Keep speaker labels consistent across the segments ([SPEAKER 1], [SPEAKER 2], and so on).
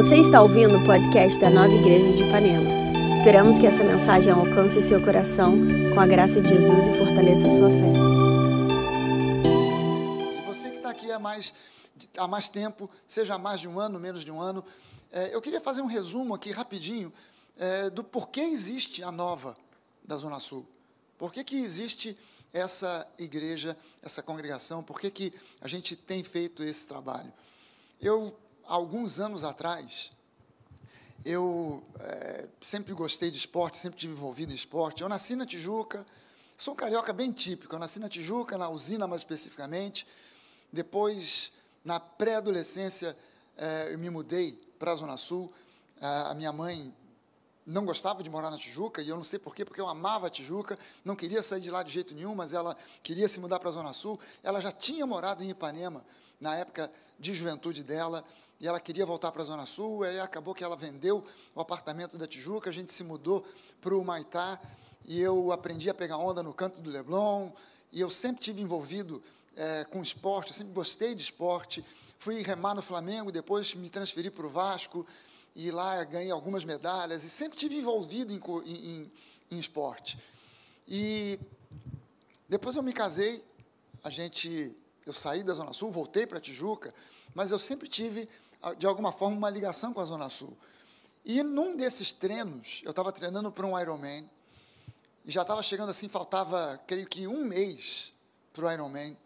[SPEAKER 1] Você está ouvindo o podcast da Nova Igreja de Ipanema. Esperamos que essa mensagem alcance o seu coração com a graça de Jesus e fortaleça a sua fé.
[SPEAKER 2] E você que está aqui há mais, há mais tempo, seja há mais de um ano, menos de um ano, é, eu queria fazer um resumo aqui rapidinho é, do porquê existe a nova da Zona Sul. Por que, que existe essa igreja, essa congregação? Por que, que a gente tem feito esse trabalho? Eu, alguns anos atrás, eu é, sempre gostei de esporte, sempre tive envolvido em esporte. Eu nasci na Tijuca, sou um carioca bem típico. Eu nasci na Tijuca, na usina mais especificamente. Depois, na pré-adolescência, é, eu me mudei para a Zona Sul. A minha mãe não gostava de morar na Tijuca, e eu não sei porquê, porque eu amava a Tijuca, não queria sair de lá de jeito nenhum, mas ela queria se mudar para a Zona Sul. Ela já tinha morado em Ipanema, na época de juventude dela, e ela queria voltar para a Zona Sul, aí acabou que ela vendeu o apartamento da Tijuca, a gente se mudou para o Maitá, e eu aprendi a pegar onda no canto do Leblon, e eu sempre tive envolvido é, com esporte, eu sempre gostei de esporte, fui remar no Flamengo, depois me transferi para o Vasco, e lá ganhei algumas medalhas, e sempre tive envolvido em, em, em esporte. E depois eu me casei, a gente, eu saí da Zona Sul, voltei para Tijuca, mas eu sempre tive, de alguma forma, uma ligação com a Zona Sul. E num desses treinos, eu estava treinando para um Ironman, e já estava chegando assim, faltava, creio que um mês para o Ironman,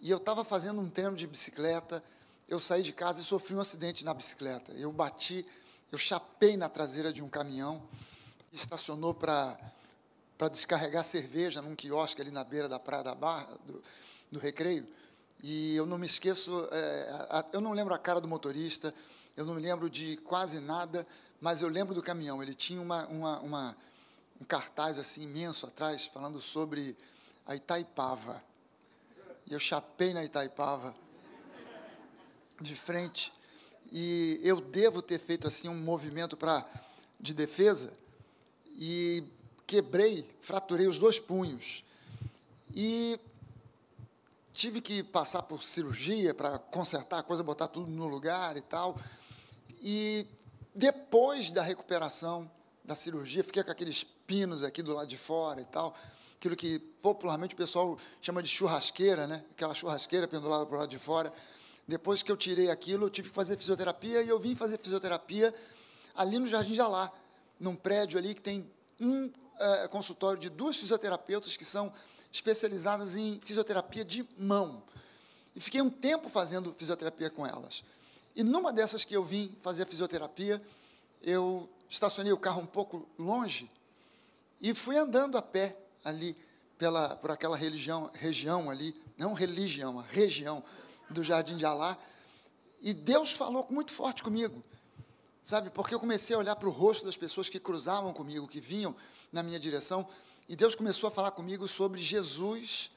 [SPEAKER 2] e eu estava fazendo um treino de bicicleta, eu saí de casa e sofri um acidente na bicicleta. Eu bati, eu chapei na traseira de um caminhão, estacionou para para descarregar cerveja num quiosque ali na beira da praia da Barra, do, do Recreio. E eu não me esqueço, é, a, eu não lembro a cara do motorista, eu não me lembro de quase nada, mas eu lembro do caminhão. Ele tinha uma, uma, uma um cartaz assim imenso atrás, falando sobre a Itaipava. E eu chapei na Itaipava de frente e eu devo ter feito assim um movimento para de defesa e quebrei, fraturei os dois punhos e tive que passar por cirurgia para consertar a coisa, botar tudo no lugar e tal. E depois da recuperação da cirurgia, fiquei com aqueles pinos aqui do lado de fora e tal, aquilo que popularmente o pessoal chama de churrasqueira, né? Aquela churrasqueira pendurada para o lado de fora. Depois que eu tirei aquilo, eu tive que fazer fisioterapia e eu vim fazer fisioterapia ali no Jardim Jalá, num prédio ali que tem um é, consultório de duas fisioterapeutas que são especializadas em fisioterapia de mão. E fiquei um tempo fazendo fisioterapia com elas. E numa dessas que eu vim fazer a fisioterapia, eu estacionei o carro um pouco longe e fui andando a pé ali pela, por aquela religião, região ali, não religião, a região do Jardim de Alá, e Deus falou muito forte comigo, sabe? Porque eu comecei a olhar para o rosto das pessoas que cruzavam comigo, que vinham na minha direção, e Deus começou a falar comigo sobre Jesus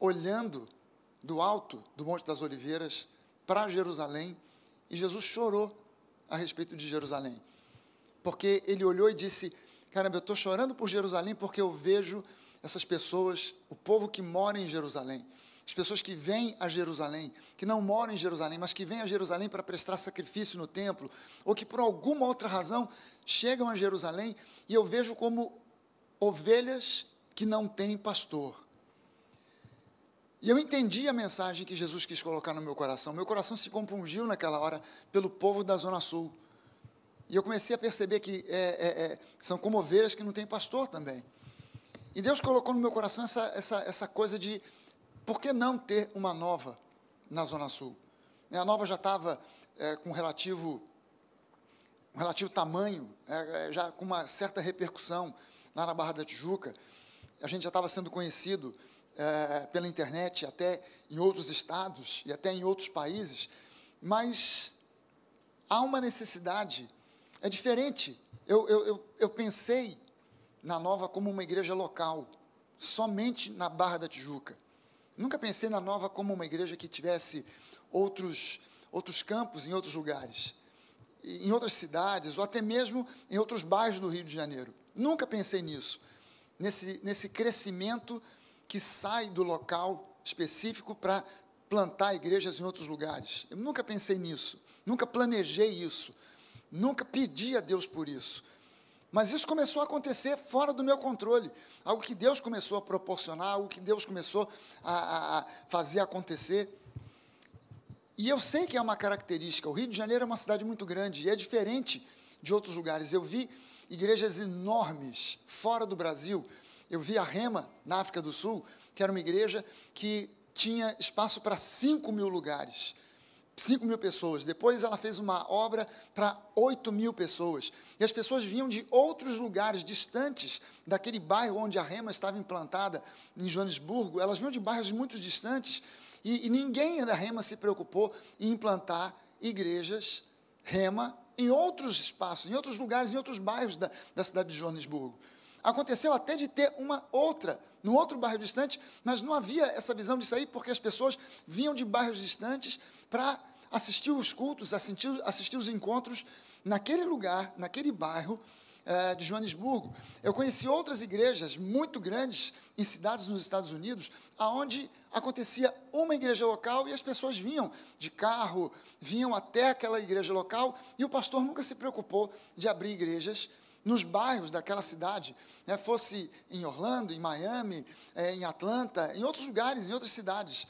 [SPEAKER 2] olhando do alto do Monte das Oliveiras para Jerusalém, e Jesus chorou a respeito de Jerusalém, porque ele olhou e disse: Caramba, eu estou chorando por Jerusalém porque eu vejo essas pessoas, o povo que mora em Jerusalém as pessoas que vêm a Jerusalém, que não moram em Jerusalém, mas que vêm a Jerusalém para prestar sacrifício no templo, ou que por alguma outra razão chegam a Jerusalém, e eu vejo como ovelhas que não têm pastor. E eu entendi a mensagem que Jesus quis colocar no meu coração. Meu coração se compungiu naquela hora pelo povo da Zona Sul. E eu comecei a perceber que é, é, é, são como ovelhas que não têm pastor também. E Deus colocou no meu coração essa, essa, essa coisa de por que não ter uma nova na Zona Sul? A nova já estava é, com relativo, um relativo tamanho, é, já com uma certa repercussão lá na Barra da Tijuca. A gente já estava sendo conhecido é, pela internet, até em outros estados e até em outros países, mas há uma necessidade, é diferente. Eu, eu, eu, pensei na Nova como uma igreja local, somente na Barra da Tijuca. Nunca pensei na Nova como uma igreja que tivesse outros, outros campos em outros lugares, em outras cidades, ou até mesmo em outros bairros do Rio de Janeiro. Nunca pensei nisso, nesse, nesse crescimento que sai do local específico para plantar igrejas em outros lugares. Eu nunca pensei nisso, nunca planejei isso. nunca pedi a Deus por isso. Mas isso começou a acontecer fora do meu controle. Algo que Deus começou a proporcionar, algo que Deus começou a, a fazer acontecer. E eu sei que é uma característica. O Rio de Janeiro é uma cidade muito grande e é diferente de outros lugares. Eu vi igrejas enormes fora do Brasil. Eu vi a Rema, na África do Sul, que era uma igreja que tinha espaço para 5 mil lugares. 5 mil pessoas. Depois ela fez uma obra para 8 mil pessoas. E as pessoas vinham de outros lugares distantes daquele bairro onde a Rema estava implantada, em Joanesburgo. Elas vinham de bairros muito distantes. E, e ninguém da Rema se preocupou em implantar igrejas Rema em outros espaços, em outros lugares, em outros bairros da, da cidade de Joanesburgo. Aconteceu até de ter uma outra, num outro bairro distante, mas não havia essa visão de sair, porque as pessoas vinham de bairros distantes para assistir os cultos, assistir, assistir os encontros naquele lugar, naquele bairro eh, de Joanesburgo. Eu conheci outras igrejas muito grandes em cidades nos Estados Unidos, aonde acontecia uma igreja local e as pessoas vinham de carro, vinham até aquela igreja local e o pastor nunca se preocupou de abrir igrejas nos bairros daquela cidade, né, fosse em Orlando, em Miami, é, em Atlanta, em outros lugares, em outras cidades.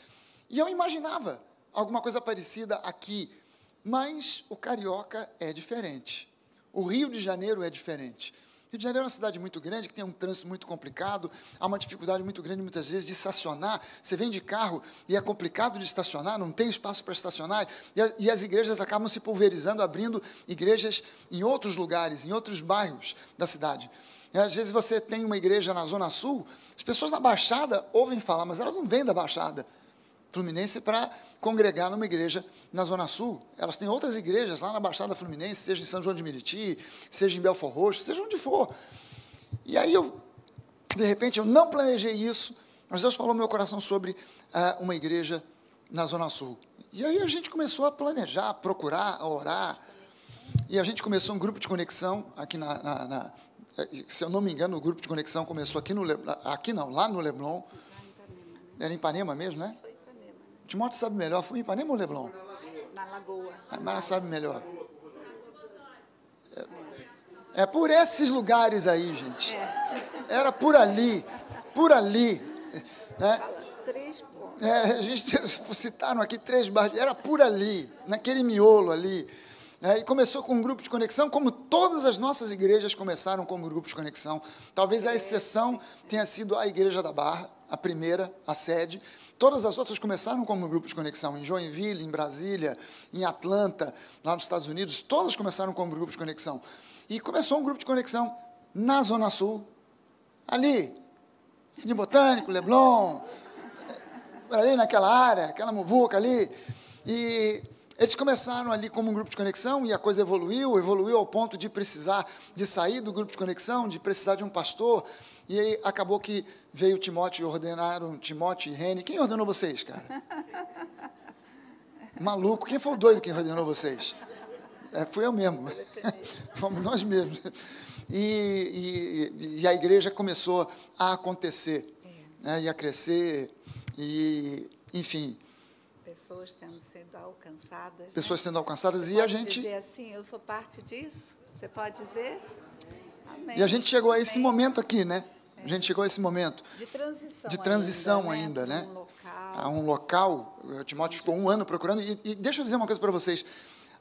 [SPEAKER 2] E eu imaginava alguma coisa parecida aqui, mas o carioca é diferente. O Rio de Janeiro é diferente. Rio de Janeiro é uma cidade muito grande, que tem um trânsito muito complicado, há uma dificuldade muito grande, muitas vezes, de estacionar. Você vem de carro e é complicado de estacionar, não tem espaço para estacionar, e, a, e as igrejas acabam se pulverizando, abrindo igrejas em outros lugares, em outros bairros da cidade. E, às vezes você tem uma igreja na Zona Sul, as pessoas na Baixada ouvem falar, mas elas não vêm da Baixada Fluminense para congregar numa igreja na Zona Sul. Elas têm outras igrejas lá na Baixada Fluminense, seja em São João de Meriti, seja em Belfor Roxo, seja onde for. E aí eu, de repente, eu não planejei isso, mas Deus falou no meu coração sobre uh, uma igreja na Zona Sul. E aí a gente começou a planejar, a procurar, a orar. E a gente começou um grupo de conexão aqui na, na, na se eu não me engano, o grupo de conexão começou aqui no aqui não, lá no Leblon. Era em Ipanema mesmo, né? Timóteo sabe melhor. Foi em Ipanema ou Leblon?
[SPEAKER 3] Na Lagoa.
[SPEAKER 2] A Mara sabe melhor. É, é, por esses lugares aí, gente. É. Era por ali. Por ali. Né?
[SPEAKER 3] três.
[SPEAKER 2] É, a gente citaram aqui três bairros. Era por ali, naquele miolo ali. É, e começou com um grupo de conexão, como todas as nossas igrejas começaram como grupo de conexão. Talvez a exceção tenha sido a Igreja da Barra, a primeira, a sede, Todas as outras começaram como grupo de conexão, em Joinville, em Brasília, em Atlanta, lá nos Estados Unidos, todas começaram como grupo de conexão. E começou um grupo de conexão na Zona Sul, ali, de Botânico, Leblon, ali naquela área, aquela muvuca ali. E eles começaram ali como um grupo de conexão e a coisa evoluiu, evoluiu ao ponto de precisar de sair do grupo de conexão, de precisar de um pastor. E aí acabou que veio Timóteo e ordenaram Timóteo e Rene. Quem ordenou vocês, cara? Maluco. Quem foi o doido que ordenou vocês? É, fui eu mesmo. Fomos nós mesmos. E, e, e, a igreja começou a acontecer, né, e a crescer, e, enfim.
[SPEAKER 3] Pessoas tendo sido alcançadas.
[SPEAKER 2] Pessoas
[SPEAKER 3] né?
[SPEAKER 2] sendo alcançadas,
[SPEAKER 3] Você
[SPEAKER 2] e a gente.
[SPEAKER 3] dizer assim, eu sou parte disso? Você pode dizer?
[SPEAKER 2] Amém. E a gente chegou a esse Amém. momento aqui, né? A gente chegou a esse momento
[SPEAKER 3] de transição,
[SPEAKER 2] de transição
[SPEAKER 3] ainda,
[SPEAKER 2] ainda né?
[SPEAKER 3] Um local.
[SPEAKER 2] A um local. O Timóteo ficou um ano procurando. E, e deixa eu dizer uma coisa para vocês.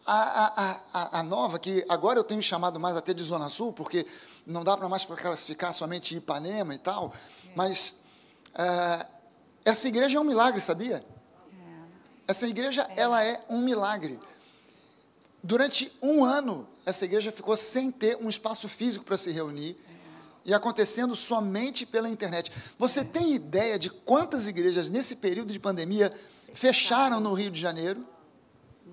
[SPEAKER 2] A, a, a, a, nova, que agora eu tenho chamado mais até de Zona Sul, porque não dá para mais para classificar somente Ipanema e tal, é. mas é, essa igreja é um milagre, sabia? É. Essa igreja, é. ela é um milagre. Durante um ano, essa igreja ficou sem ter um espaço físico para se reunir e acontecendo somente pela internet. Você tem ideia de quantas igrejas nesse período de pandemia fecharam no Rio de Janeiro?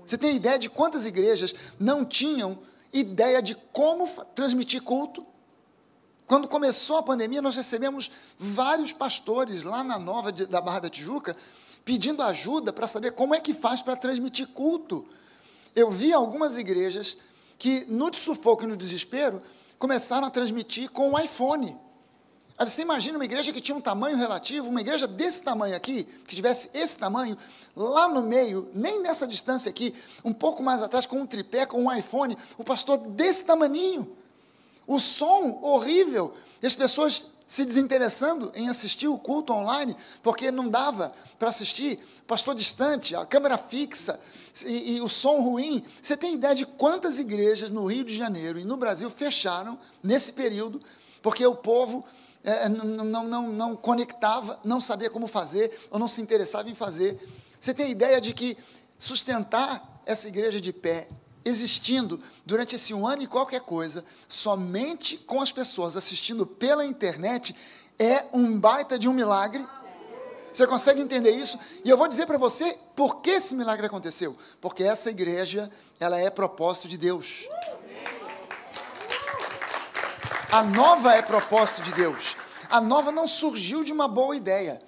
[SPEAKER 2] Você tem ideia de quantas igrejas não tinham ideia de como transmitir culto? Quando começou a pandemia, nós recebemos vários pastores lá na Nova da Barra da Tijuca pedindo ajuda para saber como é que faz para transmitir culto. Eu vi algumas igrejas que, no sufoco e no desespero, começaram a transmitir com o iPhone. Aí você imagina uma igreja que tinha um tamanho relativo, uma igreja desse tamanho aqui, que tivesse esse tamanho, lá no meio, nem nessa distância aqui, um pouco mais atrás, com um tripé, com um iPhone, o pastor desse tamaninho. O som horrível, e as pessoas se desinteressando em assistir o culto online, porque não dava para assistir, pastor distante, a câmera fixa e, e, o som ruim. Você tem ideia de quantas igrejas no Rio de Janeiro e no Brasil fecharam nesse período, porque o povo é, não, não, não, conectava, não sabia como fazer, ou não se interessava em fazer. Você tem ideia de que sustentar essa igreja de pé, existindo durante esse um ano e qualquer coisa, somente com as pessoas assistindo pela internet, é um baita de um milagre. Você consegue entender isso? E eu vou dizer para você por que esse milagre aconteceu. Porque essa igreja, ela é propósito de Deus. A nova é propósito de Deus. A nova não surgiu de uma boa ideia.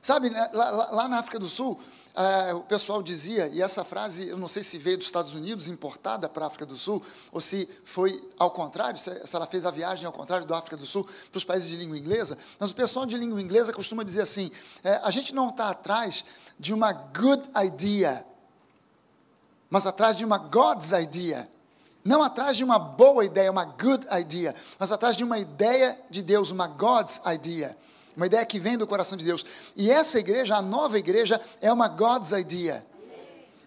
[SPEAKER 2] Sabe, né, lá, lá na África do Sul, Uh, o pessoal dizia, e essa frase, eu não sei se veio dos Estados Unidos, importada para a África do Sul, ou se foi ao contrário, se, se ela fez a viagem ao contrário da África do Sul para os países de língua inglesa, mas o pessoal de língua inglesa costuma dizer assim: é, a gente não está atrás de uma good idea, mas atrás de uma God's idea. Não atrás de uma boa ideia, uma good idea, mas atrás de uma ideia de Deus, uma God's idea. Uma ideia que vem do coração de Deus. E essa igreja, a nova igreja, é uma God's idea.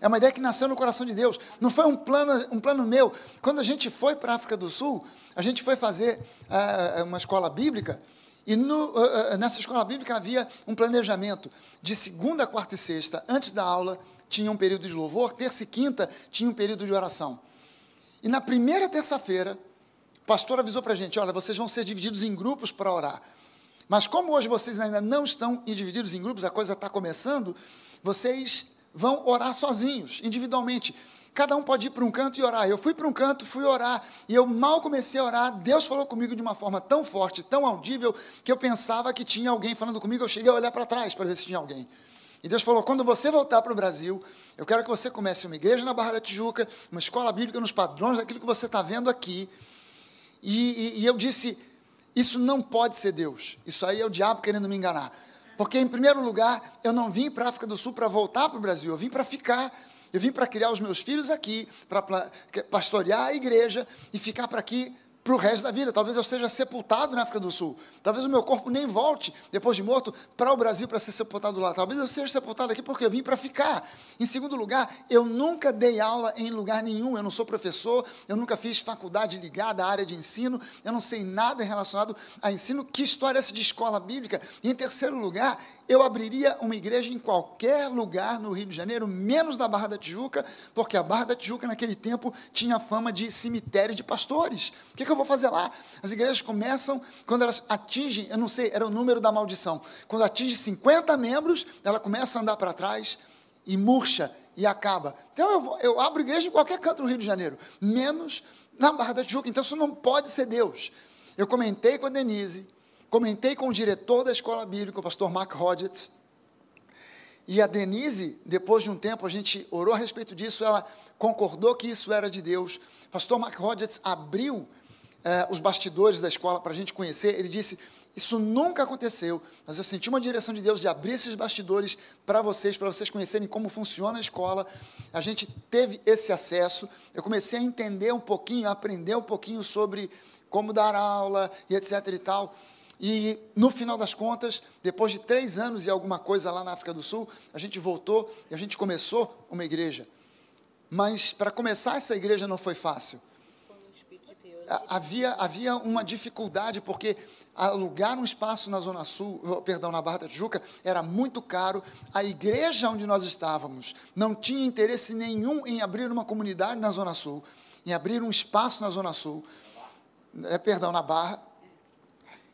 [SPEAKER 2] É uma ideia que nasceu no coração de Deus. Não foi um plano, um plano meu. Quando a gente foi para a África do Sul, a gente foi fazer uh, uma escola bíblica. E no, uh, nessa escola bíblica havia um planejamento. De segunda, quarta e sexta, antes da aula, tinha um período de louvor. Terça e quinta, tinha um período de oração. E na primeira terça-feira, o pastor avisou para a gente: olha, vocês vão ser divididos em grupos para orar. Mas como hoje vocês ainda não estão divididos em grupos, a coisa está começando, vocês vão orar sozinhos, individualmente. Cada um pode ir para um canto e orar. Eu fui para um canto, fui orar, e eu mal comecei a orar, Deus falou comigo de uma forma tão forte, tão audível, que eu pensava que tinha alguém falando comigo, eu cheguei a olhar para trás para ver se tinha alguém. E Deus falou: quando você voltar para o Brasil, eu quero que você comece uma igreja na Barra da Tijuca, uma escola bíblica nos padrões daquilo que você está vendo aqui. E, e, e eu disse: isso não pode ser Deus. Isso aí é o diabo querendo me enganar. Porque, em primeiro lugar, eu não vim para a África do Sul para voltar para o Brasil, eu vim para ficar. Eu vim para criar os meus filhos aqui, para pastorear a igreja e ficar para aqui para o resto da vida. Talvez eu seja sepultado na África do Sul. Talvez o meu corpo nem volte, depois de morto, para o Brasil para ser sepultado lá. Talvez eu seja sepultado aqui porque eu vim para ficar. Em segundo lugar, eu nunca dei aula em lugar nenhum. Eu não sou professor, eu nunca fiz faculdade ligada à área de ensino, eu não sei nada relacionado a ensino. Que história é essa de escola bíblica? E em terceiro lugar, eu abriria uma igreja em qualquer lugar no Rio de Janeiro, menos na Barra da Tijuca, porque a Barra da Tijuca, naquele tempo, tinha fama de cemitério de pastores. O que, que eu vou fazer lá? As igrejas começam, quando elas atingem, eu não sei, era o número da maldição, quando atinge 50 membros, ela começa a andar para trás e murcha e acaba. Então eu, eu abro igreja em qualquer canto no Rio de Janeiro, menos na Barra da Tijuca. Então isso não pode ser Deus. Eu comentei com a Denise, Comentei com o diretor da escola bíblica, o pastor Mark Hodgetts, e a Denise, depois de um tempo, a gente orou a respeito disso, ela concordou que isso era de Deus. O pastor Mark Hodgetts abriu eh, os bastidores da escola para a gente conhecer. Ele disse: Isso nunca aconteceu, mas eu senti uma direção de Deus de abrir esses bastidores para vocês, para vocês conhecerem como funciona a escola. A gente teve esse acesso. Eu comecei a entender um pouquinho, a aprender um pouquinho sobre como dar aula e etc e tal. E no final das contas, depois de três anos e alguma coisa lá na África do Sul, a gente voltou e a gente começou uma igreja. Mas para começar essa igreja não foi fácil. Havia, havia uma dificuldade, porque alugar um espaço na Zona Sul, oh, perdão, na Barra da Tijuca, era muito caro. A igreja onde nós estávamos não tinha interesse nenhum em abrir uma comunidade na Zona Sul, em abrir um espaço na Zona Sul, é, perdão, na Barra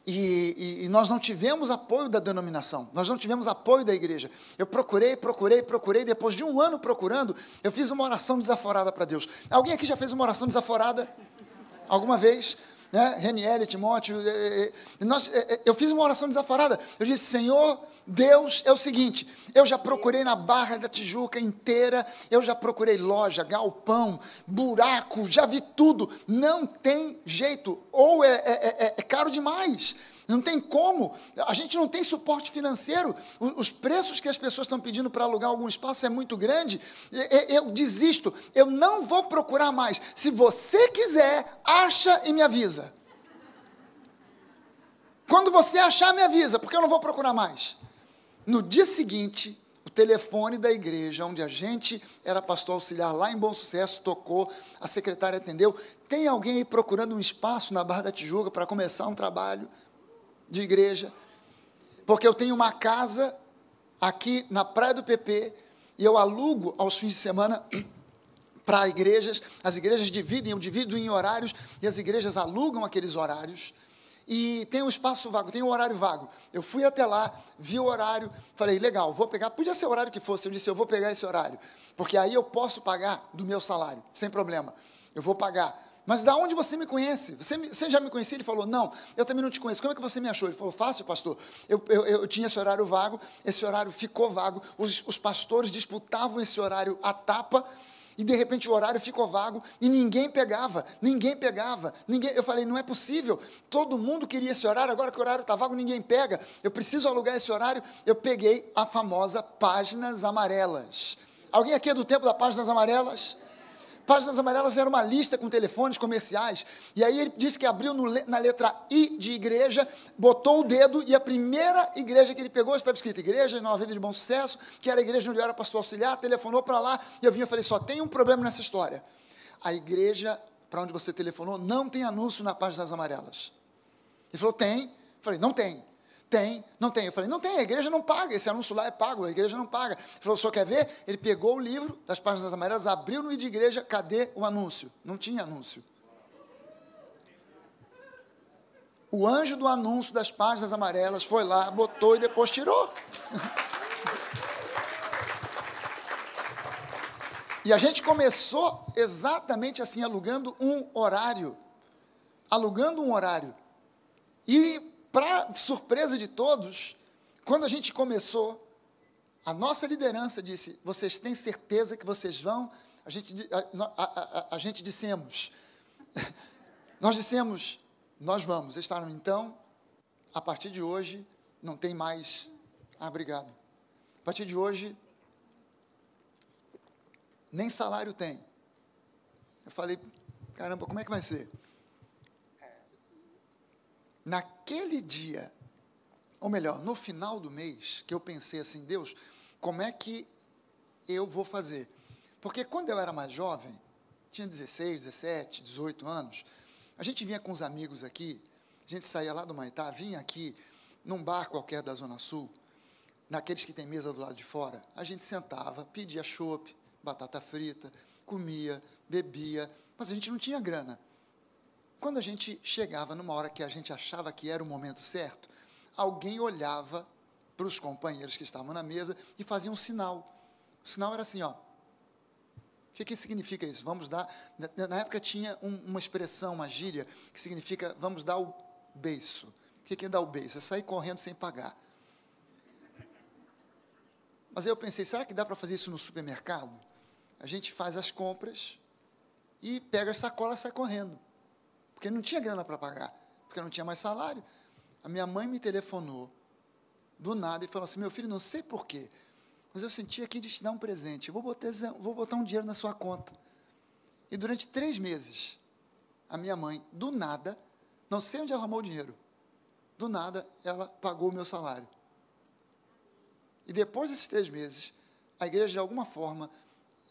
[SPEAKER 2] e, e, e, nós não tivemos apoio da denominação, nós não tivemos apoio da igreja. Eu procurei, procurei, procurei. Depois de um ano procurando, eu fiz uma oração desaforada para Deus. Alguém aqui já fez uma oração desaforada? Alguma vez? Né? Reniele, Timóteo. Eh, eh, nós, eh, eu fiz uma oração desaforada. Eu disse: Senhor, Deus é o seguinte: eu já procurei na Barra da Tijuca inteira, eu já procurei loja, galpão, buraco, já vi tudo. Não tem jeito, ou é, é, é, é caro demais. Não tem como. A gente não tem suporte financeiro. Os preços que as pessoas estão pedindo para alugar algum espaço é muito grande. Eu desisto. Eu não vou procurar mais. Se você quiser, acha e me avisa. Quando você achar, me avisa, porque eu não vou procurar mais. No dia seguinte, o telefone da igreja, onde a gente era pastor auxiliar lá em Bom Sucesso, tocou, a secretária atendeu. Tem alguém aí procurando um espaço na Barra da Tijuca para começar um trabalho de igreja? Porque eu tenho uma casa aqui na Praia do PP e eu alugo aos fins de semana para igrejas. As igrejas dividem, eu divido em horários e as igrejas alugam aqueles horários e tem um espaço vago, tem um horário vago. Eu fui até lá, vi o horário, falei, legal, vou pegar, podia ser o horário que fosse, eu disse, eu vou pegar esse horário, porque aí eu posso pagar do meu salário, sem problema, eu vou pagar. Mas da onde você me conhece? Você, me, você, já me conhecia? Ele falou, não, eu também não te conheço. Como é que você me achou? Ele falou, fácil, pastor. Eu, eu, eu tinha esse horário vago, esse horário ficou vago, os, os pastores disputavam esse horário à tapa, e de repente o horário ficou vago e ninguém pegava, ninguém pegava, ninguém. Eu falei, não é possível. Todo mundo queria esse horário, agora que o horário está vago, ninguém pega. Eu preciso alugar esse horário. Eu peguei a famosa páginas amarelas. Alguém aqui é do tempo das páginas amarelas? Páginas amarelas era uma lista com telefones comerciais. E aí ele disse que abriu no, na letra I de igreja, botou o dedo e a primeira igreja que ele pegou estava escrita Igreja Nova Vida de Bom Sucesso, que era a igreja onde eu era pastor auxiliar, telefonou para lá e eu vinha e falei: só tem um problema nessa história. A igreja para onde você telefonou não tem anúncio na páginas amarelas. Ele falou: tem. Eu falei: não tem. Tem, não tem. Eu falei, não tem, a igreja não paga, esse anúncio lá é pago, a igreja não paga. Ele falou, o senhor quer ver? Ele pegou o livro das páginas amarelas, abriu no de igreja, cadê o anúncio? Não tinha anúncio. O anjo do anúncio das páginas amarelas foi lá, botou e depois tirou. e a gente começou exatamente assim, alugando um horário. Alugando um horário. E para surpresa de todos, quando a gente começou, a nossa liderança disse: vocês têm certeza que vocês vão? A gente, a, a, a, a gente dissemos, nós dissemos, nós vamos. Eles falaram, então, a partir de hoje, não tem mais. Ah, obrigado. A partir de hoje, nem salário tem. Eu falei, caramba, como é que vai ser? Naquele dia, ou melhor, no final do mês, que eu pensei assim, Deus, como é que eu vou fazer? Porque quando eu era mais jovem, tinha 16, 17, 18 anos, a gente vinha com os amigos aqui, a gente saía lá do Maitá, vinha aqui num bar qualquer da Zona Sul, naqueles que tem mesa do lado de fora, a gente sentava, pedia chopp, batata frita, comia, bebia, mas a gente não tinha grana. Quando a gente chegava numa hora que a gente achava que era o momento certo, alguém olhava para os companheiros que estavam na mesa e fazia um sinal. O sinal era assim, ó. O que, que significa isso? Vamos dar. Na época tinha um, uma expressão, uma gíria, que significa vamos dar o beiço. O que, que é dar o beiço? É sair correndo sem pagar. Mas aí eu pensei, será que dá para fazer isso no supermercado? A gente faz as compras e pega a sacola e sai correndo porque não tinha grana para pagar, porque não tinha mais salário. A minha mãe me telefonou do nada e falou assim: Meu filho, não sei porquê, mas eu senti aqui de te dar um presente. Eu vou botar, vou botar um dinheiro na sua conta. E durante três meses, a minha mãe, do nada, não sei onde ela arrumou o dinheiro, do nada, ela pagou o meu salário. E depois desses três meses, a igreja, de alguma forma,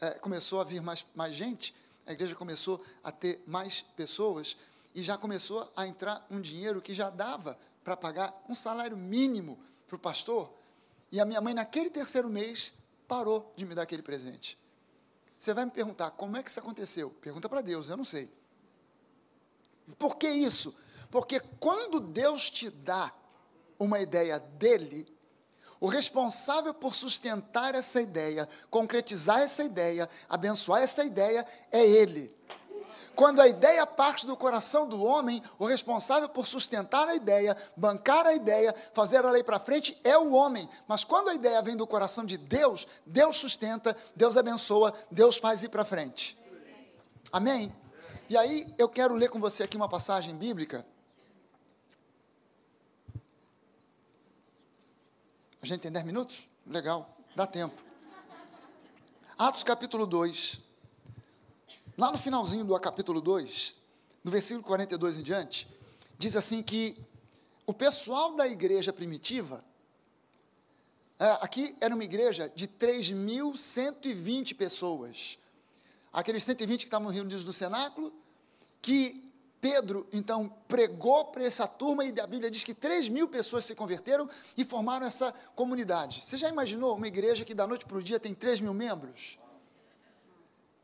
[SPEAKER 2] é, começou a vir mais, mais gente, a igreja começou a ter mais pessoas, e já começou a entrar um dinheiro que já dava para pagar um salário mínimo para o pastor. E a minha mãe, naquele terceiro mês, parou de me dar aquele presente. Você vai me perguntar, como é que isso aconteceu? Pergunta para Deus, eu não sei. Por que isso? Porque quando Deus te dá uma ideia dele, o responsável por sustentar essa ideia, concretizar essa ideia, abençoar essa ideia, é ele. Quando a ideia parte do coração do homem, o responsável por sustentar a ideia, bancar a ideia, fazer ela ir para frente é o homem. Mas quando a ideia vem do coração de Deus, Deus sustenta, Deus abençoa, Deus faz ir para frente. Amém? E aí eu quero ler com você aqui uma passagem bíblica A gente tem 10 minutos? Legal, dá tempo. Atos capítulo 2. Lá no finalzinho do capítulo 2, no versículo 42 em diante, diz assim que o pessoal da igreja primitiva, é, aqui era uma igreja de 3.120 pessoas. Aqueles 120 que estavam reunidos no cenáculo, que Pedro, então, pregou para essa turma e a Bíblia diz que 3 mil pessoas se converteram e formaram essa comunidade. Você já imaginou uma igreja que da noite para o dia tem 3 mil membros?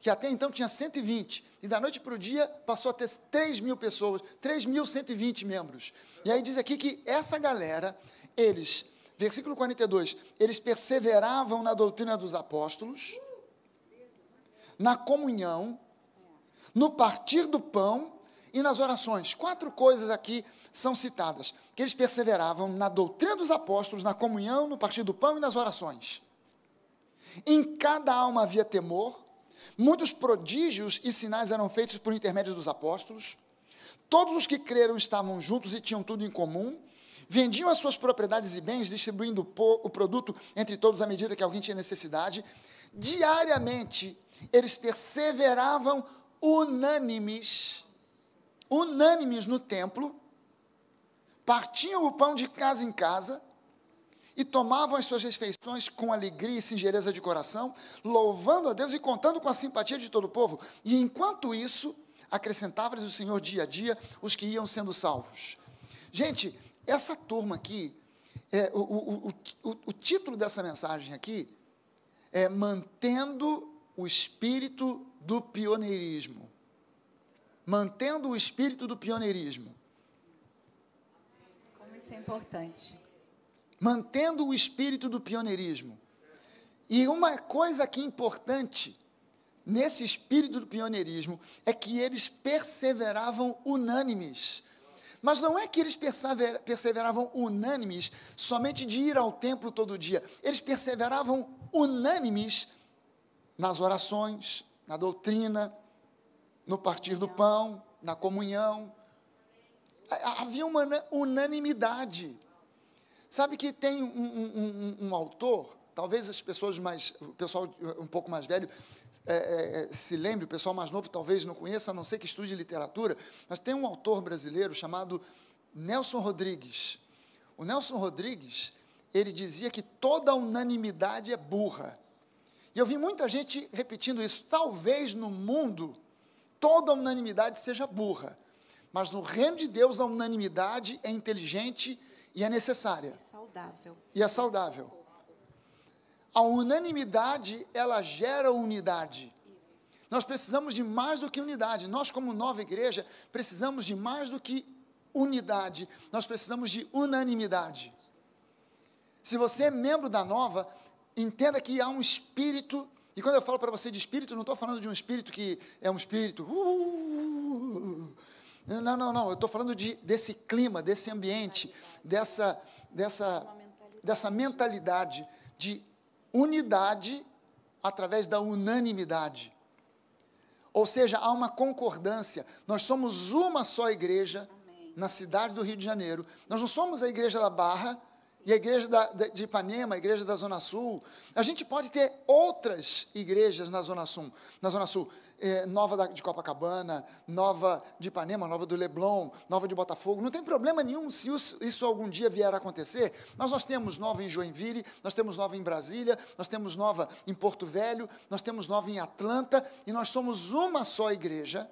[SPEAKER 2] Que até então tinha 120, e da noite para o dia passou a ter 3 mil pessoas, 3.120 membros. E aí diz aqui que essa galera, eles, versículo 42, eles perseveravam na doutrina dos apóstolos, na comunhão, no partir do pão e nas orações. Quatro coisas aqui são citadas: que eles perseveravam na doutrina dos apóstolos, na comunhão, no partir do pão e nas orações. Em cada alma havia temor, muitos prodígios e sinais eram feitos por intermédio dos apóstolos. Todos os que creram estavam juntos e tinham tudo em comum. Vendiam as suas propriedades e bens, distribuindo o produto entre todos à medida que alguém tinha necessidade. Diariamente, eles perseveravam unânimes unânimes no templo, partiam o pão de casa em casa e tomavam as suas refeições com alegria e singeleza de coração, louvando a Deus e contando com a simpatia de todo o povo. E enquanto isso, acrescentava-lhes o Senhor dia a dia os que iam sendo salvos. Gente, essa turma aqui, é, o, o, o, o título dessa mensagem aqui é Mantendo o Espírito do Pioneirismo mantendo o espírito do pioneirismo.
[SPEAKER 3] Como isso é importante.
[SPEAKER 2] Mantendo o espírito do pioneirismo. E uma coisa que é importante nesse espírito do pioneirismo é que eles perseveravam unânimes. Mas não é que eles perseveravam unânimes somente de ir ao templo todo dia. Eles perseveravam unânimes nas orações, na doutrina, no partir do pão, na comunhão. Havia uma unanimidade. Sabe que tem um, um, um, um autor, talvez as pessoas mais, o pessoal um pouco mais velho é, é, é, se lembre, o pessoal mais novo talvez não conheça, a não ser que estude literatura, mas tem um autor brasileiro chamado Nelson Rodrigues. O Nelson Rodrigues, ele dizia que toda unanimidade é burra. E eu vi muita gente repetindo isso. Talvez no mundo toda unanimidade seja burra. Mas no reino de Deus, a unanimidade é inteligente e é necessária.
[SPEAKER 3] É saudável.
[SPEAKER 2] E é saudável. A unanimidade, ela gera unidade. Nós precisamos de mais do que unidade. Nós, como nova igreja, precisamos de mais do que unidade. Nós precisamos de unanimidade. Se você é membro da nova, entenda que há um espírito e quando eu falo para você de espírito, não estou falando de um espírito que é um espírito. Uh, não, não, não. Eu estou falando de, desse clima, desse ambiente, dessa, dessa, dessa mentalidade de unidade através da unanimidade. Ou seja, há uma concordância. Nós somos uma só igreja Amém. na cidade do Rio de Janeiro. Nós não somos a igreja da Barra e a igreja da, de Ipanema, a igreja da Zona Sul. A gente pode ter outras igrejas na Zona Sul. Na Zona Sul, é, nova de Copacabana, nova de Ipanema, nova do Leblon, nova de Botafogo. Não tem problema nenhum se isso, isso algum dia vier a acontecer. Mas nós temos nova em Joinville, nós temos nova em Brasília, nós temos nova em Porto Velho, nós temos nova em Atlanta, e nós somos uma só igreja,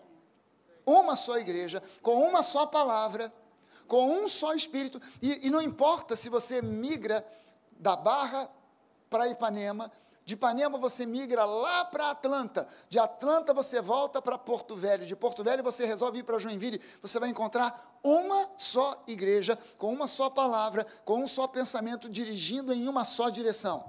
[SPEAKER 2] uma só igreja, com uma só palavra com um só espírito, e, e não importa se você migra da Barra para Ipanema, de Ipanema você migra lá para Atlanta, de Atlanta você volta para Porto Velho, de Porto Velho você resolve ir para Joinville, você vai encontrar uma só igreja, com uma só palavra, com um só pensamento, dirigindo em uma só direção.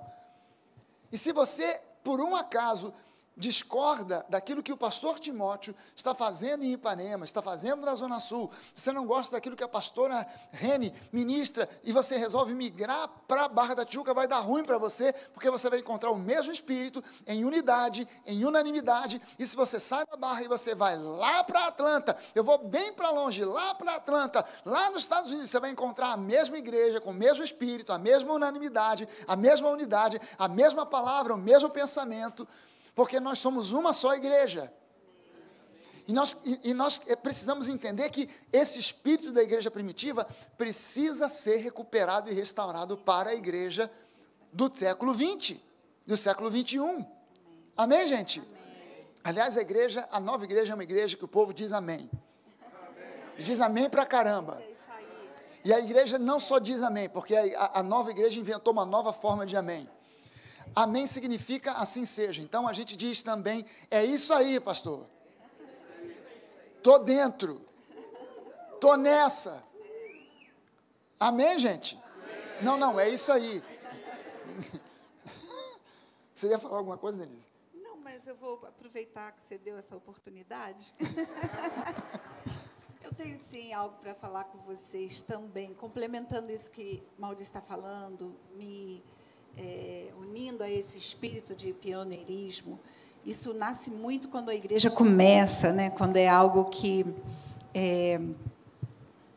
[SPEAKER 2] E se você, por um acaso, discorda daquilo que o pastor Timóteo está fazendo em Ipanema, está fazendo na Zona Sul, você não gosta daquilo que a pastora Rene ministra e você resolve migrar para a Barra da Tijuca, vai dar ruim para você, porque você vai encontrar o mesmo espírito em unidade, em unanimidade. E se você sai da Barra e você vai lá para Atlanta, eu vou bem para longe, lá para Atlanta, lá nos Estados Unidos, você vai encontrar a mesma igreja, com o mesmo espírito, a mesma unanimidade, a mesma unidade, a mesma palavra, o mesmo pensamento porque nós somos uma só igreja. E nós, e, e nós eh, precisamos entender que esse espírito da igreja primitiva precisa ser recuperado e restaurado para a igreja do século 20, do século 21. Amém, gente? Amém. Aliás, a igreja, a nova igreja é uma igreja que o povo diz amém. amém. E diz amém pra caramba. E a igreja não só diz amém, porque a, a nova igreja inventou uma nova forma de amém. Amém significa assim seja. Então a gente diz também, é isso aí, pastor. Tô dentro. Tô nessa. Amém, gente? Não, não, é isso aí. Você ia falar alguma coisa, Denise?
[SPEAKER 3] Não, mas eu vou aproveitar que você deu essa oportunidade. eu tenho sim algo para falar com vocês também, complementando isso que Maurício está falando, me é, unindo a esse espírito de pioneirismo. Isso nasce muito quando a igreja começa, né? quando é algo que, é,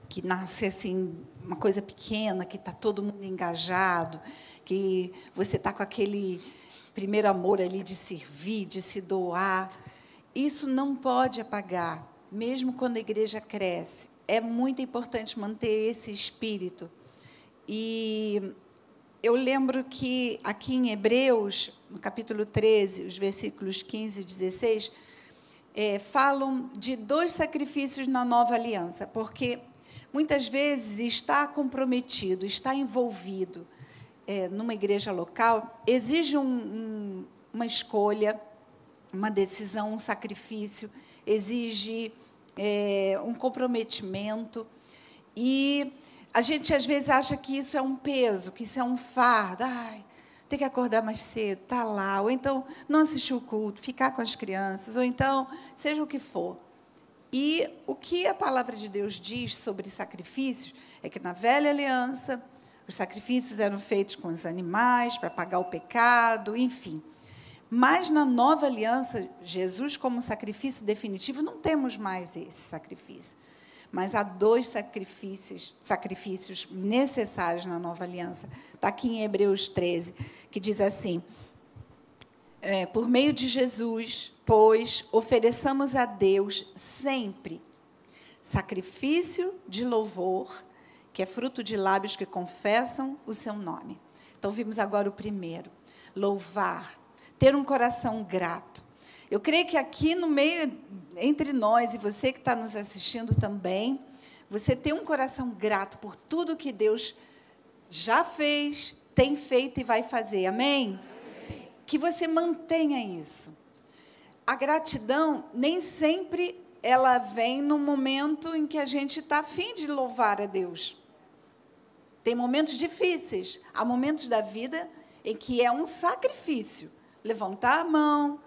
[SPEAKER 3] que nasce assim, uma coisa pequena, que está todo mundo engajado, que você está com aquele primeiro amor ali de servir, de se doar. Isso não pode apagar, mesmo quando a igreja cresce. É muito importante manter esse espírito. E eu lembro que aqui em Hebreus, no capítulo 13, os versículos 15 e 16, é, falam de dois sacrifícios na nova aliança, porque muitas vezes está comprometido, está envolvido é, numa igreja local, exige um, um, uma escolha, uma decisão, um sacrifício, exige é, um comprometimento. E a gente às vezes acha que isso é um peso, que isso é um fardo. Ai, tem que acordar mais cedo, tá lá, ou então não assistir o culto, ficar com as crianças, ou então seja o que for. E o que a palavra de Deus diz sobre sacrifícios é que na velha aliança os sacrifícios eram feitos com os animais para pagar o pecado, enfim. Mas na nova aliança, Jesus como sacrifício definitivo, não temos mais esse sacrifício. Mas há dois sacrifícios, sacrifícios necessários na nova aliança. Está aqui em Hebreus 13, que diz assim: é, Por meio de Jesus, pois, ofereçamos a Deus sempre sacrifício de louvor, que é fruto de lábios que confessam o seu nome. Então, vimos agora o primeiro: louvar, ter um coração grato. Eu creio que aqui no meio, entre nós e você que está nos assistindo também, você tem um coração grato por tudo que Deus já fez, tem feito e vai fazer. Amém? Amém. Que você mantenha isso. A gratidão nem sempre ela vem no momento em que a gente está afim de louvar a Deus. Tem momentos difíceis, há momentos da vida em que é um sacrifício levantar a mão,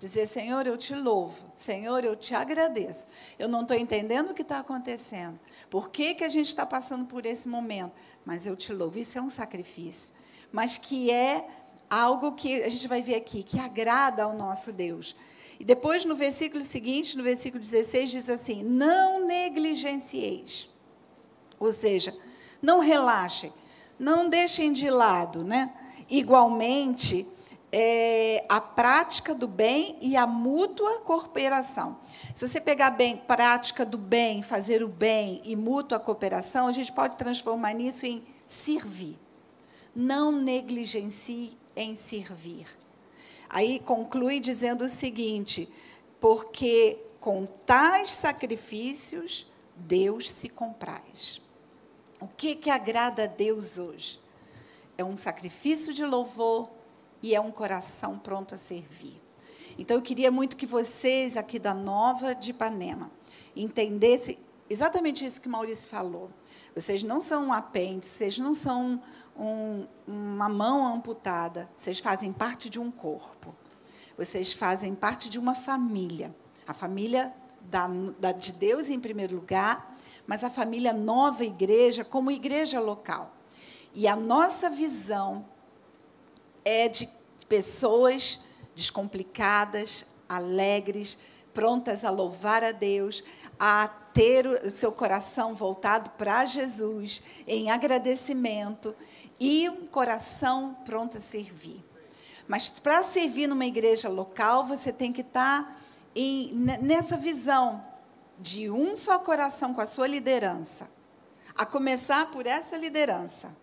[SPEAKER 3] Dizer, Senhor, eu te louvo, Senhor, eu te agradeço. Eu não estou entendendo o que está acontecendo. Por que, que a gente está passando por esse momento? Mas eu te louvo. Isso é um sacrifício. Mas que é algo que a gente vai ver aqui, que agrada ao nosso Deus. E depois, no versículo seguinte, no versículo 16, diz assim: Não negligencieis. Ou seja, não relaxem, não deixem de lado, né? Igualmente é, a prática do bem e a mútua cooperação. Se você pegar bem prática do bem, fazer o bem e mútua cooperação, a gente pode transformar nisso em servir. Não negligencie em servir. Aí conclui dizendo o seguinte: porque com tais sacrifícios Deus se compraz. O que, que agrada a Deus hoje? É um sacrifício de louvor, e é um coração pronto a servir. Então eu queria muito que vocês aqui da Nova de Ipanema entendessem exatamente isso que Maurício falou. Vocês não são um apêndice, vocês não são um, uma mão amputada, vocês fazem parte de um corpo. vocês fazem parte de uma família. A família da, da, de Deus em primeiro lugar, mas a família nova igreja como igreja local. E a nossa visão é de pessoas descomplicadas, alegres, prontas a louvar a Deus, a ter o seu coração voltado para Jesus, em agradecimento e um coração pronto a servir. Mas para servir numa igreja local, você tem que estar tá em, nessa visão de um só coração com a sua liderança, a começar por essa liderança.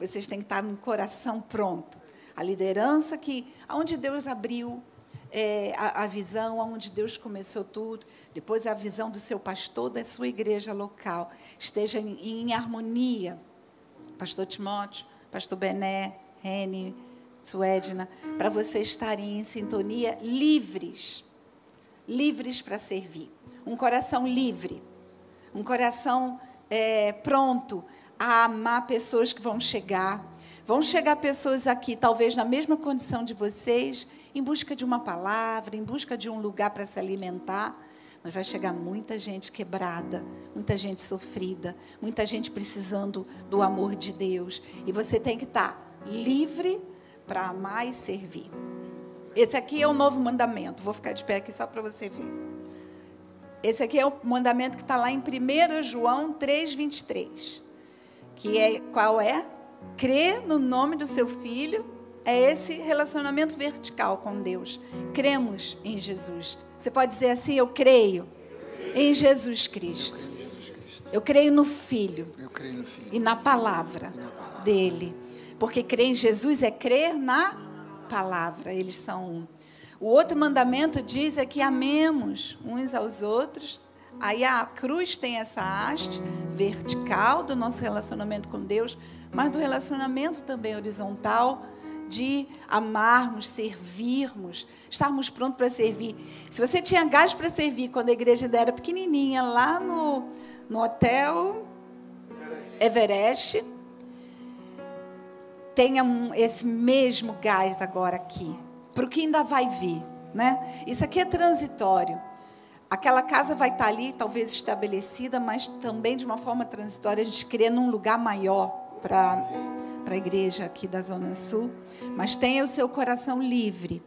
[SPEAKER 3] Vocês têm que estar no coração pronto. A liderança que, onde Deus abriu é, a, a, visão, onde Deus começou tudo, depois a visão do seu pastor, da sua igreja local, esteja em, em harmonia. Pastor Timóteo, Pastor Bené, Rene, Suedna, para vocês estarem em sintonia livres, livres para servir. Um coração livre, um coração é, pronto a amar pessoas que vão chegar. Vão chegar pessoas aqui, talvez na mesma condição de vocês, em busca de uma palavra, em busca de um lugar para se alimentar. Mas vai chegar muita gente quebrada, muita gente sofrida, muita gente precisando do amor de Deus. E você tem que estar livre para amar e servir. Esse aqui é o novo mandamento. Vou ficar de pé aqui só para você ver. Esse aqui é o mandamento que está lá em 1 João 3,23 que é qual é? Crer no nome do seu filho é esse relacionamento vertical com Deus. Cremos em Jesus. Você pode dizer assim: Eu creio em Jesus Cristo. Eu creio no Filho. E na palavra dele. Porque crer em Jesus é crer na palavra. Eles são um. O outro mandamento diz é que amemos uns aos outros Aí a cruz tem essa haste vertical do nosso relacionamento com Deus, mas do relacionamento também horizontal de amarmos, servirmos, estarmos prontos para servir. Se você tinha gás para servir quando a igreja ainda era pequenininha, lá no, no hotel Everest, tenha esse mesmo gás agora aqui, para o que ainda vai vir. Né? Isso aqui é transitório. Aquela casa vai estar ali, talvez estabelecida, mas também de uma forma transitória. A gente queria num lugar maior para a igreja aqui da Zona Sul. Mas tenha o seu coração livre.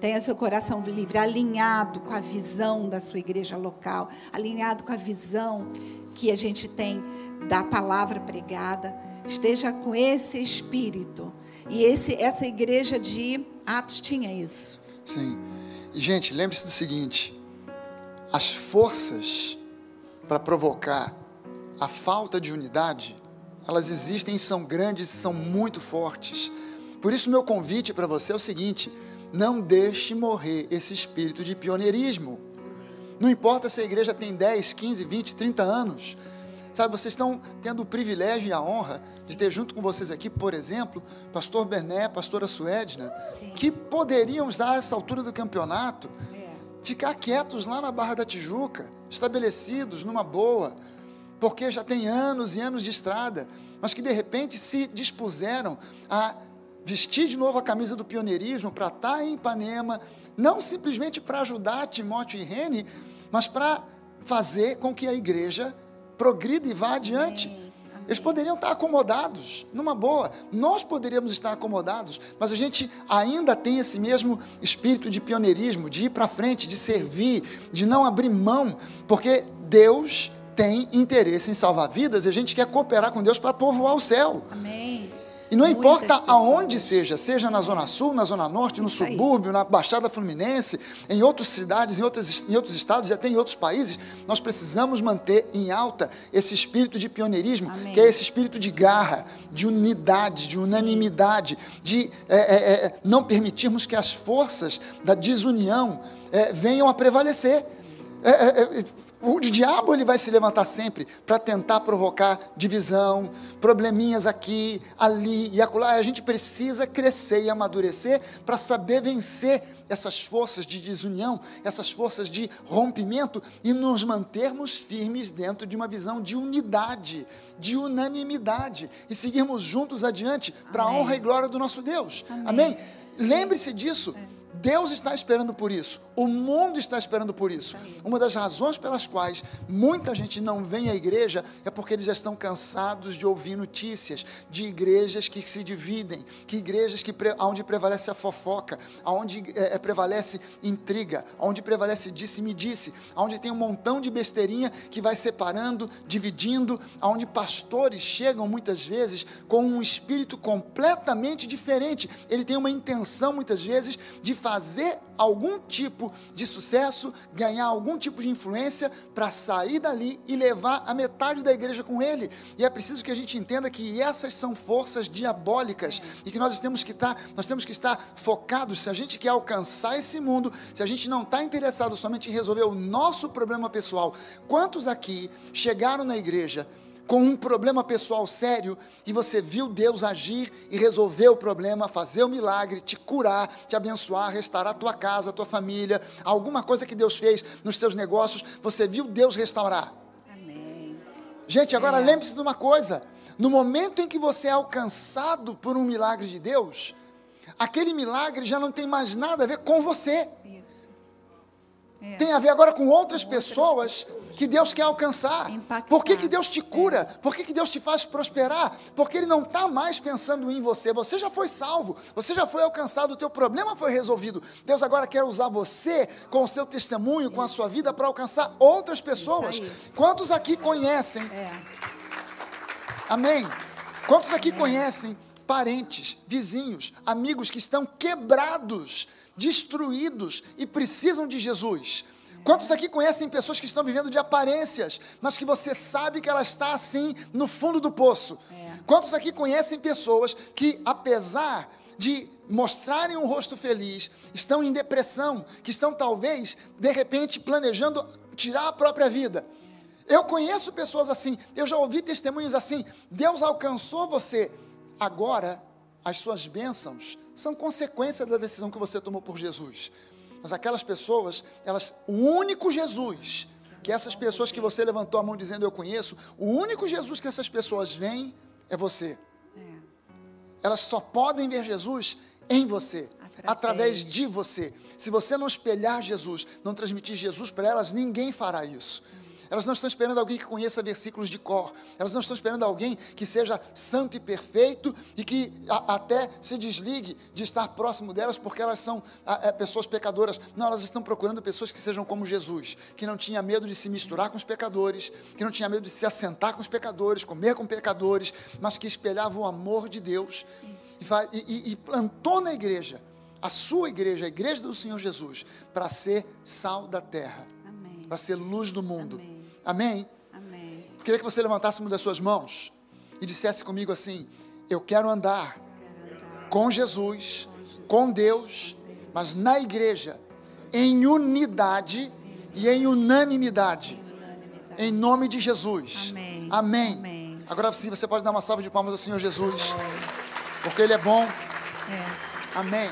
[SPEAKER 3] Tenha o seu coração livre, alinhado com a visão da sua igreja local, alinhado com a visão que a gente tem da palavra pregada. Esteja com esse espírito. E esse, essa igreja de Atos tinha isso.
[SPEAKER 2] Sim. E, gente, lembre-se do seguinte: as forças para provocar a falta de unidade, elas existem, são grandes, são muito fortes. Por isso, meu convite para você é o seguinte: não deixe morrer esse espírito de pioneirismo. Não importa se a igreja tem 10, 15, 20, 30 anos. Sabe, vocês estão tendo o privilégio e a honra de ter junto com vocês aqui, por exemplo, pastor Berné, pastora Suedna, Sim. que poderiam estar a essa altura do campeonato ficar quietos lá na Barra da Tijuca, estabelecidos numa boa, porque já tem anos e anos de estrada, mas que de repente se dispuseram a vestir de novo a camisa do pioneirismo para estar em Ipanema, não simplesmente para ajudar Timóteo e Rene, mas para fazer com que a igreja progrida e vá adiante. Eles poderiam estar acomodados, numa boa. Nós poderíamos estar acomodados, mas a gente ainda tem esse mesmo espírito de pioneirismo, de ir para frente, de servir, de não abrir mão, porque Deus tem interesse em salvar vidas e a gente quer cooperar com Deus para povoar o céu.
[SPEAKER 3] Amém.
[SPEAKER 2] E não importa aonde seja, seja na Zona Sul, na Zona Norte, no subúrbio, na Baixada Fluminense, em outras cidades, em outros, em outros estados e até em outros países, nós precisamos manter em alta esse espírito de pioneirismo, Amém. que é esse espírito de garra, de unidade, de unanimidade, de é, é, é, não permitirmos que as forças da desunião é, venham a prevalecer. É, é, o diabo ele vai se levantar sempre para tentar provocar divisão, probleminhas aqui, ali e acolá. A gente precisa crescer e amadurecer para saber vencer essas forças de desunião, essas forças de rompimento e nos mantermos firmes dentro de uma visão de unidade, de unanimidade e seguirmos juntos adiante para a honra e glória do nosso Deus. Amém? Amém? Lembre-se disso. É Deus está esperando por isso. O mundo está esperando por isso. Uma das razões pelas quais muita gente não vem à igreja é porque eles já estão cansados de ouvir notícias de igrejas que se dividem, que igrejas que onde prevalece a fofoca, onde é, é, prevalece intriga, onde prevalece disse-me disse, onde tem um montão de besteirinha que vai separando, dividindo, onde pastores chegam muitas vezes com um espírito completamente diferente. Ele tem uma intenção muitas vezes de fazer algum tipo de sucesso, ganhar algum tipo de influência para sair dali e levar a metade da igreja com ele. E é preciso que a gente entenda que essas são forças diabólicas e que nós temos que estar, tá, nós temos que estar focados. Se a gente quer alcançar esse mundo, se a gente não está interessado somente em resolver o nosso problema pessoal, quantos aqui chegaram na igreja? Com um problema pessoal sério e você viu Deus agir e resolver o problema, fazer o milagre, te curar, te abençoar, restaurar a tua casa, a tua família, alguma coisa que Deus fez nos seus negócios, você viu Deus restaurar. Amém. Gente, agora é. lembre-se de uma coisa: no momento em que você é alcançado por um milagre de Deus, aquele milagre já não tem mais nada a ver com você. Isso. É. Tem a ver agora com outras, com pessoas, outras pessoas que Deus quer alcançar. Impactar. Por que, que Deus te cura? É. Por que, que Deus te faz prosperar? Porque Ele não está mais pensando em você. Você já foi salvo, você já foi alcançado, o teu problema foi resolvido. Deus agora quer usar você com o seu testemunho, com a sua vida, para alcançar outras pessoas. Quantos aqui conhecem? É. Amém. Quantos aqui conhecem parentes, vizinhos, amigos que estão quebrados, destruídos e precisam de Jesus? Quantos aqui conhecem pessoas que estão vivendo de aparências, mas que você sabe que ela está assim no fundo do poço? É. Quantos aqui conhecem pessoas que, apesar de mostrarem um rosto feliz, estão em depressão, que estão talvez, de repente, planejando tirar a própria vida? Eu conheço pessoas assim, eu já ouvi testemunhos assim. Deus alcançou você, agora as suas bênçãos são consequência da decisão que você tomou por Jesus. Mas aquelas pessoas, elas, o único Jesus que essas pessoas que você levantou a mão dizendo eu conheço, o único Jesus que essas pessoas veem é você. É. Elas só podem ver Jesus em você, através. através de você. Se você não espelhar Jesus, não transmitir Jesus para elas, ninguém fará isso. Elas não estão esperando alguém que conheça versículos de cor. Elas não estão esperando alguém que seja santo e perfeito e que a, até se desligue de estar próximo delas porque elas são a, a, pessoas pecadoras. Não, elas estão procurando pessoas que sejam como Jesus, que não tinha medo de se misturar com os pecadores, que não tinha medo de se assentar com os pecadores, comer com pecadores, mas que espelhava o amor de Deus e, e, e plantou na igreja a sua igreja, a igreja do Senhor Jesus, para ser sal da terra, para ser luz do mundo. Amém. Amém? Amém. Queria que você levantasse uma das suas mãos e dissesse comigo assim: Eu quero andar, quero andar com, Jesus, com Jesus, com Deus, mas na igreja, em unidade e em unanimidade. Em nome de Jesus. Amém. Amém. Amém. Agora sim, você pode dar uma salva de palmas ao Senhor Jesus. Porque Ele é bom. É. Amém.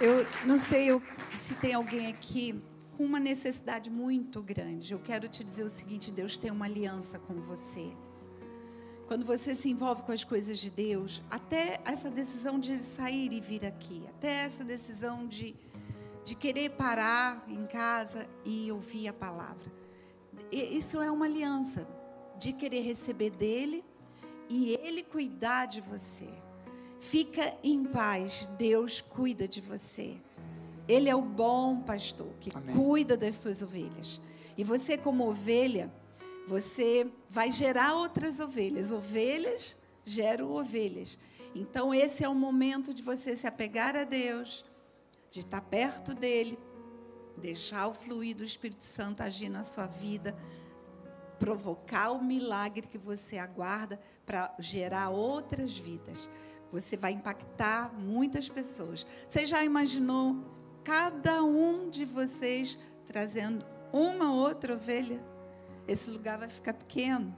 [SPEAKER 3] Eu não sei eu, se tem alguém aqui com uma necessidade muito grande. Eu quero te dizer o seguinte: Deus tem uma aliança com você. Quando você se envolve com as coisas de Deus, até essa decisão de sair e vir aqui, até essa decisão de, de querer parar em casa e ouvir a palavra, isso é uma aliança de querer receber dele e ele cuidar de você. Fica em paz, Deus cuida de você. Ele é o bom pastor que Amém. cuida das suas ovelhas. E você, como ovelha, você vai gerar outras ovelhas. Ovelhas geram ovelhas. Então, esse é o momento de você se apegar a Deus, de estar perto dEle, deixar o fluir do Espírito Santo agir na sua vida, provocar o milagre que você aguarda para gerar outras vidas. Você vai impactar muitas pessoas. Você já imaginou cada um de vocês trazendo uma outra ovelha, esse lugar vai ficar pequeno.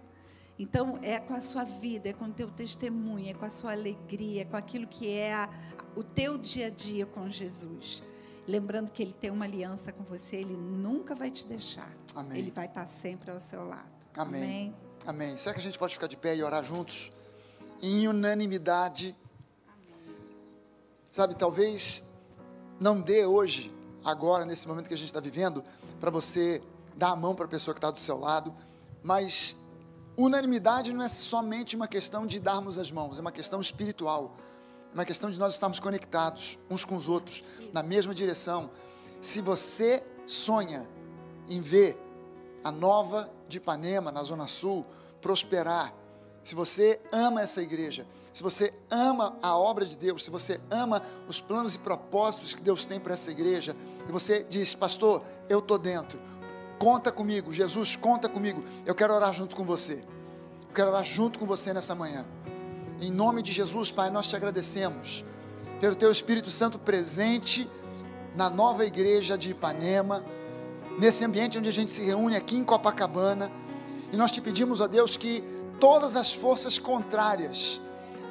[SPEAKER 3] Então, é com a sua vida, é com o teu testemunho, é com a sua alegria, é com aquilo que é a, o teu dia a dia com Jesus. Lembrando que Ele tem uma aliança com você, Ele nunca vai te deixar. Amém. Ele vai estar sempre ao seu lado.
[SPEAKER 2] Amém. Amém. Amém. Será que a gente pode ficar de pé e orar juntos? Em unanimidade. Amém. Sabe, talvez não dê hoje, agora, nesse momento que a gente está vivendo, para você dar a mão para a pessoa que está do seu lado, mas unanimidade não é somente uma questão de darmos as mãos, é uma questão espiritual, é uma questão de nós estarmos conectados uns com os outros, Isso. na mesma direção. Se você sonha em ver a nova de Ipanema, na Zona Sul, prosperar, se você ama essa igreja, se você ama a obra de Deus, se você ama os planos e propósitos que Deus tem para essa igreja, e você diz, pastor, eu estou dentro, conta comigo, Jesus, conta comigo, eu quero orar junto com você, eu quero orar junto com você nessa manhã. Em nome de Jesus, Pai, nós te agradecemos pelo Teu Espírito Santo presente na nova igreja de Ipanema, nesse ambiente onde a gente se reúne aqui em Copacabana, e nós te pedimos, ó Deus, que todas as forças contrárias,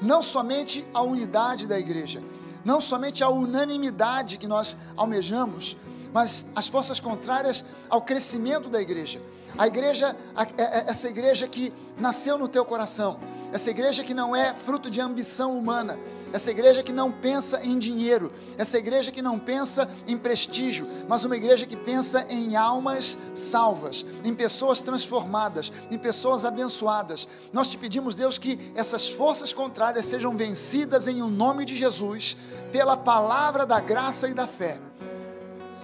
[SPEAKER 2] não somente a unidade da igreja, não somente a unanimidade que nós almejamos, mas as forças contrárias ao crescimento da igreja. A igreja, é, é, essa igreja que nasceu no teu coração, essa igreja que não é fruto de ambição humana, essa igreja que não pensa em dinheiro, essa igreja que não pensa em prestígio, mas uma igreja que pensa em almas salvas, em pessoas transformadas, em pessoas abençoadas. Nós te pedimos, Deus, que essas forças contrárias sejam vencidas em o um nome de Jesus, pela palavra da graça e da fé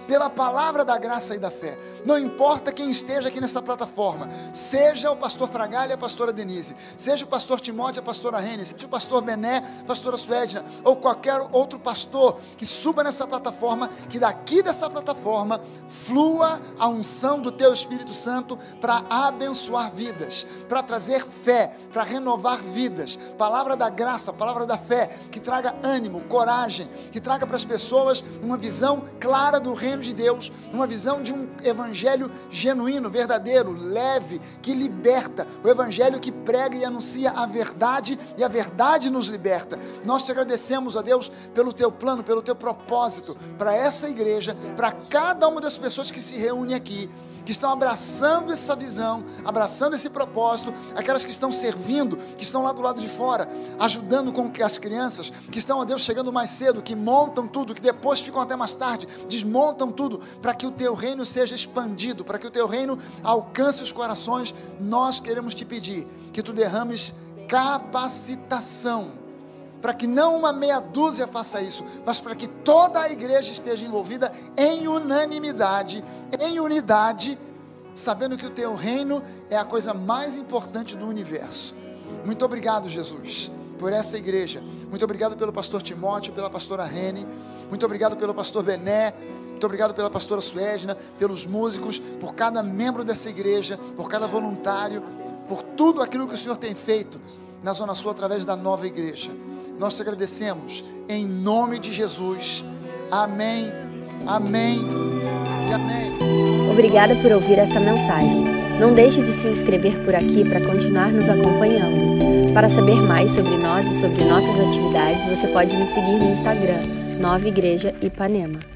[SPEAKER 2] pela palavra da graça e da fé. Não importa quem esteja aqui nessa plataforma, seja o pastor Fragalha, a pastora Denise, seja o pastor Timóteo, a pastora Rene, seja o pastor Bené, a pastora Suedna, ou qualquer outro pastor que suba nessa plataforma, que daqui dessa plataforma flua a unção do teu Espírito Santo para abençoar vidas, para trazer fé, para renovar vidas. Palavra da graça, palavra da fé, que traga ânimo, coragem, que traga para as pessoas uma visão clara do reino reino de Deus, uma visão de um evangelho genuíno, verdadeiro, leve, que liberta, o evangelho que prega e anuncia a verdade e a verdade nos liberta. Nós te agradecemos, a Deus, pelo teu plano, pelo teu propósito para essa igreja, para cada uma das pessoas que se reúne aqui que estão abraçando essa visão, abraçando esse propósito, aquelas que estão servindo, que estão lá do lado de fora, ajudando com que as crianças, que estão a Deus chegando mais cedo, que montam tudo, que depois ficam até mais tarde, desmontam tudo, para que o teu reino seja expandido, para que o teu reino alcance os corações. Nós queremos te pedir que tu derrames capacitação para que não uma meia dúzia faça isso, mas para que toda a igreja esteja envolvida em unanimidade, em unidade, sabendo que o teu reino é a coisa mais importante do universo. Muito obrigado, Jesus, por essa igreja. Muito obrigado pelo pastor Timóteo, pela pastora Rene. Muito obrigado pelo pastor Bené. Muito obrigado pela pastora Suedna, pelos músicos, por cada membro dessa igreja, por cada voluntário, por tudo aquilo que o Senhor tem feito na Zona Sul através da nova igreja. Nós te agradecemos em nome de Jesus. Amém, amém e amém.
[SPEAKER 1] Obrigada por ouvir esta mensagem. Não deixe de se inscrever por aqui para continuar nos acompanhando. Para saber mais sobre nós e sobre nossas atividades, você pode nos seguir no Instagram, Nova Igreja Ipanema.